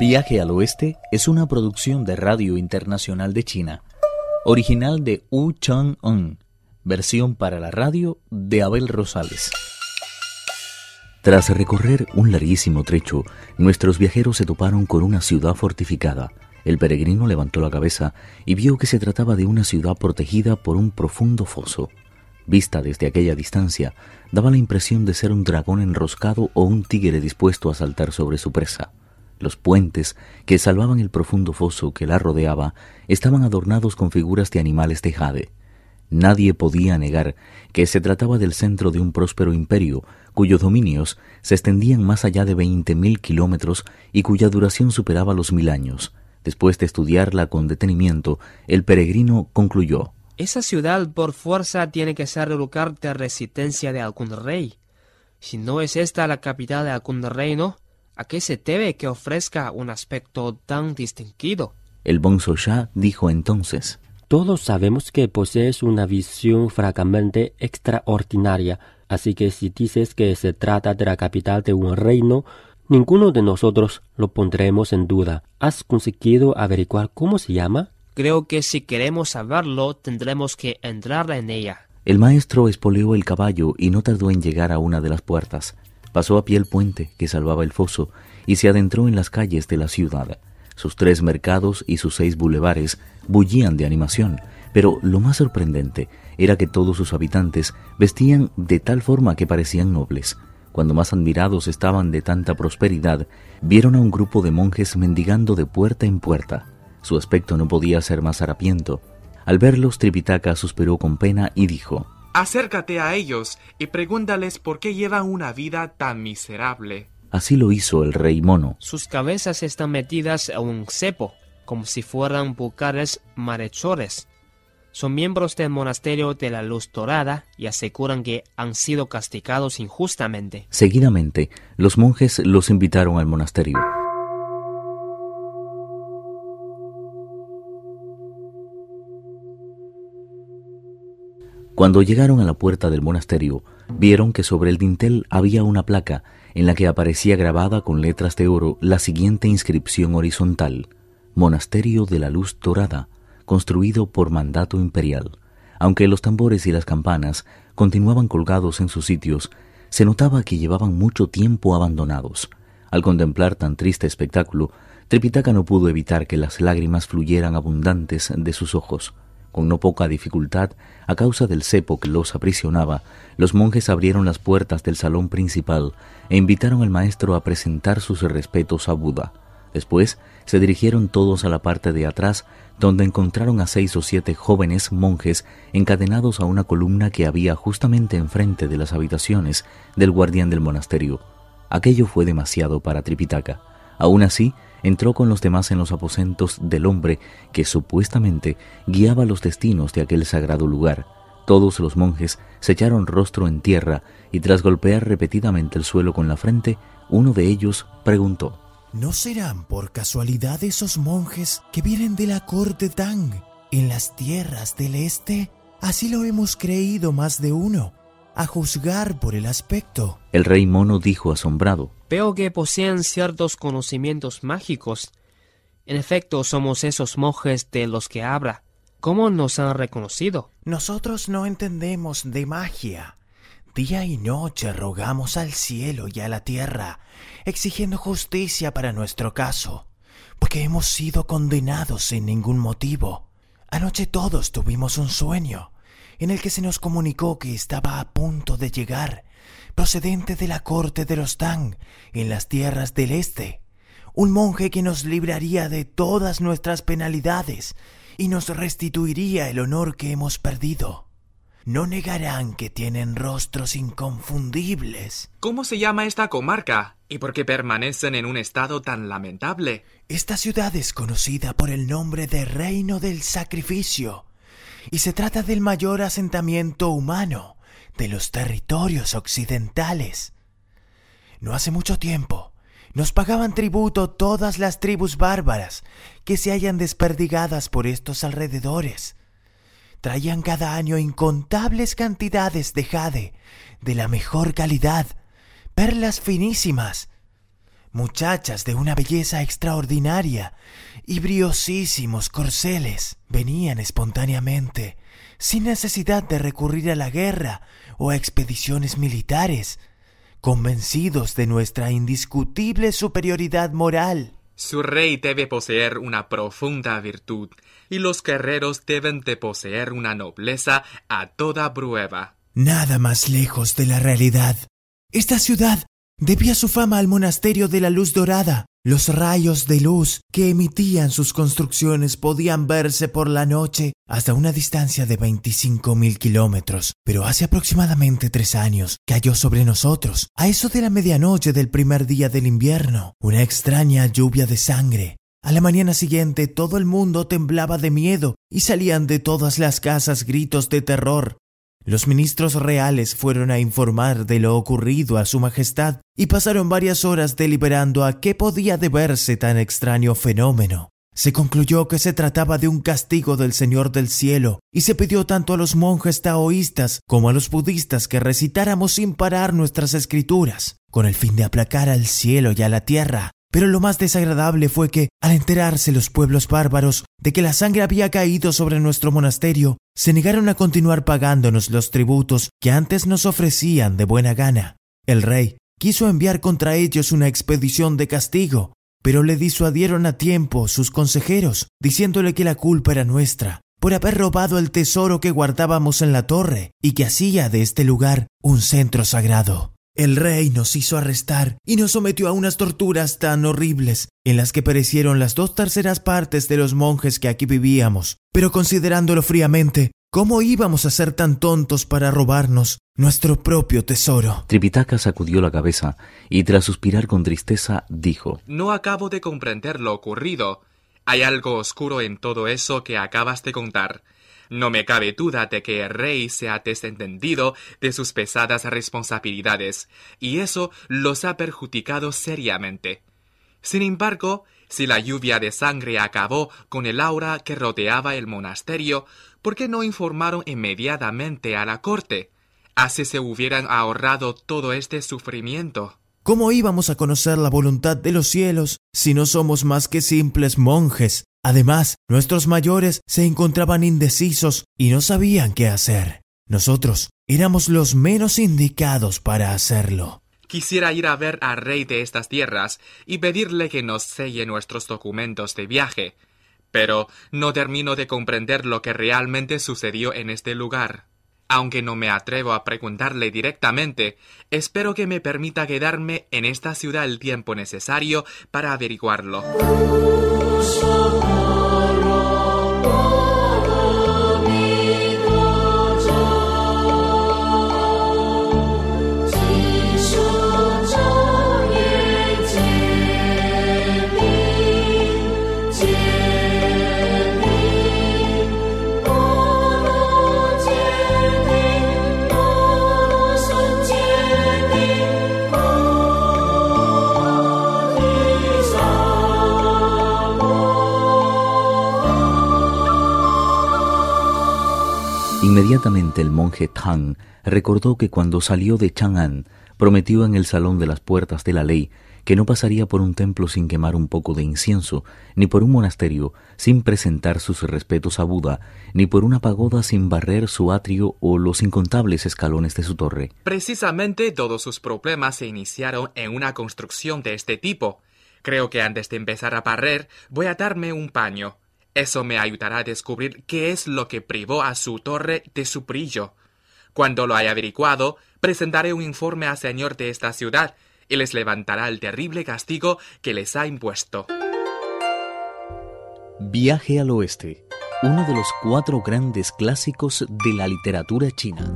Viaje al Oeste es una producción de Radio Internacional de China, original de Wu Chang-un, versión para la radio de Abel Rosales. Tras recorrer un larguísimo trecho, nuestros viajeros se toparon con una ciudad fortificada. El peregrino levantó la cabeza y vio que se trataba de una ciudad protegida por un profundo foso. Vista desde aquella distancia, daba la impresión de ser un dragón enroscado o un tigre dispuesto a saltar sobre su presa. Los puentes que salvaban el profundo foso que la rodeaba estaban adornados con figuras de animales de jade. Nadie podía negar que se trataba del centro de un próspero imperio cuyos dominios se extendían más allá de veinte mil kilómetros y cuya duración superaba los mil años. Después de estudiarla con detenimiento, el peregrino concluyó esa ciudad por fuerza tiene que ser el lugar de resistencia de algún rey. Si no es esta la capital de algún reino, ¿a qué se debe que ofrezca un aspecto tan distinguido? El Bonzo Shah dijo entonces Todos sabemos que posees una visión francamente extraordinaria, así que si dices que se trata de la capital de un reino, ninguno de nosotros lo pondremos en duda. ¿Has conseguido averiguar cómo se llama? Creo que si queremos saberlo tendremos que entrar en ella. El maestro espoleó el caballo y no tardó en llegar a una de las puertas. Pasó a pie el puente que salvaba el foso y se adentró en las calles de la ciudad. Sus tres mercados y sus seis bulevares bullían de animación, pero lo más sorprendente era que todos sus habitantes vestían de tal forma que parecían nobles. Cuando más admirados estaban de tanta prosperidad, vieron a un grupo de monjes mendigando de puerta en puerta. Su aspecto no podía ser más harapiento. Al verlos, Tripitaka suspiró con pena y dijo Acércate a ellos y pregúntales por qué llevan una vida tan miserable. Así lo hizo el rey mono. Sus cabezas están metidas en un cepo, como si fueran bucares marechores. Son miembros del monasterio de la Luz Dorada y aseguran que han sido castigados injustamente. Seguidamente, los monjes los invitaron al monasterio. Cuando llegaron a la puerta del monasterio, vieron que sobre el dintel había una placa en la que aparecía grabada con letras de oro la siguiente inscripción horizontal: Monasterio de la Luz Dorada, construido por mandato imperial. Aunque los tambores y las campanas continuaban colgados en sus sitios, se notaba que llevaban mucho tiempo abandonados. Al contemplar tan triste espectáculo, Tripitaka no pudo evitar que las lágrimas fluyeran abundantes de sus ojos. Con no poca dificultad, a causa del cepo que los aprisionaba, los monjes abrieron las puertas del salón principal e invitaron al maestro a presentar sus respetos a Buda. Después se dirigieron todos a la parte de atrás, donde encontraron a seis o siete jóvenes monjes encadenados a una columna que había justamente enfrente de las habitaciones del guardián del monasterio. Aquello fue demasiado para Tripitaka. Aún así, entró con los demás en los aposentos del hombre que supuestamente guiaba los destinos de aquel sagrado lugar. Todos los monjes se echaron rostro en tierra y tras golpear repetidamente el suelo con la frente, uno de ellos preguntó ¿No serán por casualidad esos monjes que vienen de la corte Tang en las tierras del este? Así lo hemos creído más de uno, a juzgar por el aspecto. El rey mono dijo asombrado Veo que poseen ciertos conocimientos mágicos. En efecto, somos esos monjes de los que habla. ¿Cómo nos han reconocido? Nosotros no entendemos de magia. Día y noche rogamos al cielo y a la tierra, exigiendo justicia para nuestro caso, porque hemos sido condenados sin ningún motivo. Anoche todos tuvimos un sueño, en el que se nos comunicó que estaba a punto de llegar procedente de la corte de los Tang, en las tierras del este, un monje que nos libraría de todas nuestras penalidades y nos restituiría el honor que hemos perdido. No negarán que tienen rostros inconfundibles. ¿Cómo se llama esta comarca? ¿Y por qué permanecen en un estado tan lamentable? Esta ciudad es conocida por el nombre de Reino del Sacrificio, y se trata del mayor asentamiento humano de los territorios occidentales. No hace mucho tiempo nos pagaban tributo todas las tribus bárbaras que se hayan desperdigadas por estos alrededores. Traían cada año incontables cantidades de jade de la mejor calidad, perlas finísimas, muchachas de una belleza extraordinaria y briosísimos corceles venían espontáneamente, sin necesidad de recurrir a la guerra o a expediciones militares, convencidos de nuestra indiscutible superioridad moral. Su rey debe poseer una profunda virtud, y los guerreros deben de poseer una nobleza a toda prueba. Nada más lejos de la realidad. Esta ciudad debía su fama al monasterio de la luz dorada. Los rayos de luz que emitían sus construcciones podían verse por la noche hasta una distancia de 25 mil kilómetros. Pero hace aproximadamente tres años cayó sobre nosotros, a eso de la medianoche del primer día del invierno, una extraña lluvia de sangre. A la mañana siguiente todo el mundo temblaba de miedo y salían de todas las casas gritos de terror. Los ministros reales fueron a informar de lo ocurrido a Su Majestad y pasaron varias horas deliberando a qué podía deberse tan extraño fenómeno. Se concluyó que se trataba de un castigo del Señor del Cielo y se pidió tanto a los monjes taoístas como a los budistas que recitáramos sin parar nuestras escrituras, con el fin de aplacar al cielo y a la tierra pero lo más desagradable fue que, al enterarse los pueblos bárbaros de que la sangre había caído sobre nuestro monasterio, se negaron a continuar pagándonos los tributos que antes nos ofrecían de buena gana. El rey quiso enviar contra ellos una expedición de castigo, pero le disuadieron a tiempo sus consejeros, diciéndole que la culpa era nuestra, por haber robado el tesoro que guardábamos en la torre y que hacía de este lugar un centro sagrado. El rey nos hizo arrestar y nos sometió a unas torturas tan horribles, en las que perecieron las dos terceras partes de los monjes que aquí vivíamos. Pero considerándolo fríamente, ¿cómo íbamos a ser tan tontos para robarnos nuestro propio tesoro? Tripitaka sacudió la cabeza y tras suspirar con tristeza dijo No acabo de comprender lo ocurrido. Hay algo oscuro en todo eso que acabas de contar. No me cabe duda de que el rey se ha desentendido de sus pesadas responsabilidades, y eso los ha perjudicado seriamente. Sin embargo, si la lluvia de sangre acabó con el aura que rodeaba el monasterio, ¿por qué no informaron inmediatamente a la corte? Así se hubieran ahorrado todo este sufrimiento. ¿Cómo íbamos a conocer la voluntad de los cielos si no somos más que simples monjes Además, nuestros mayores se encontraban indecisos y no sabían qué hacer. Nosotros éramos los menos indicados para hacerlo. Quisiera ir a ver al rey de estas tierras y pedirle que nos selle nuestros documentos de viaje, pero no termino de comprender lo que realmente sucedió en este lugar. Aunque no me atrevo a preguntarle directamente, espero que me permita quedarme en esta ciudad el tiempo necesario para averiguarlo. Inmediatamente el monje Tang recordó que cuando salió de Chang'an prometió en el salón de las puertas de la ley que no pasaría por un templo sin quemar un poco de incienso, ni por un monasterio sin presentar sus respetos a Buda, ni por una pagoda sin barrer su atrio o los incontables escalones de su torre. Precisamente todos sus problemas se iniciaron en una construcción de este tipo. Creo que antes de empezar a barrer voy a darme un paño. Eso me ayudará a descubrir qué es lo que privó a su torre de su brillo. Cuando lo haya averiguado, presentaré un informe al señor de esta ciudad y les levantará el terrible castigo que les ha impuesto. Viaje al oeste, uno de los cuatro grandes clásicos de la literatura china.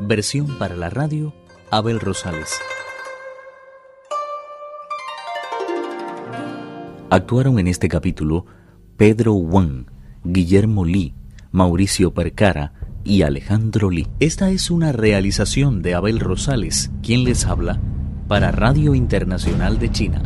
Versión para la radio, Abel Rosales. Actuaron en este capítulo Pedro Wang, Guillermo Li, Mauricio Percara y Alejandro Li. Esta es una realización de Abel Rosales, quien les habla, para Radio Internacional de China.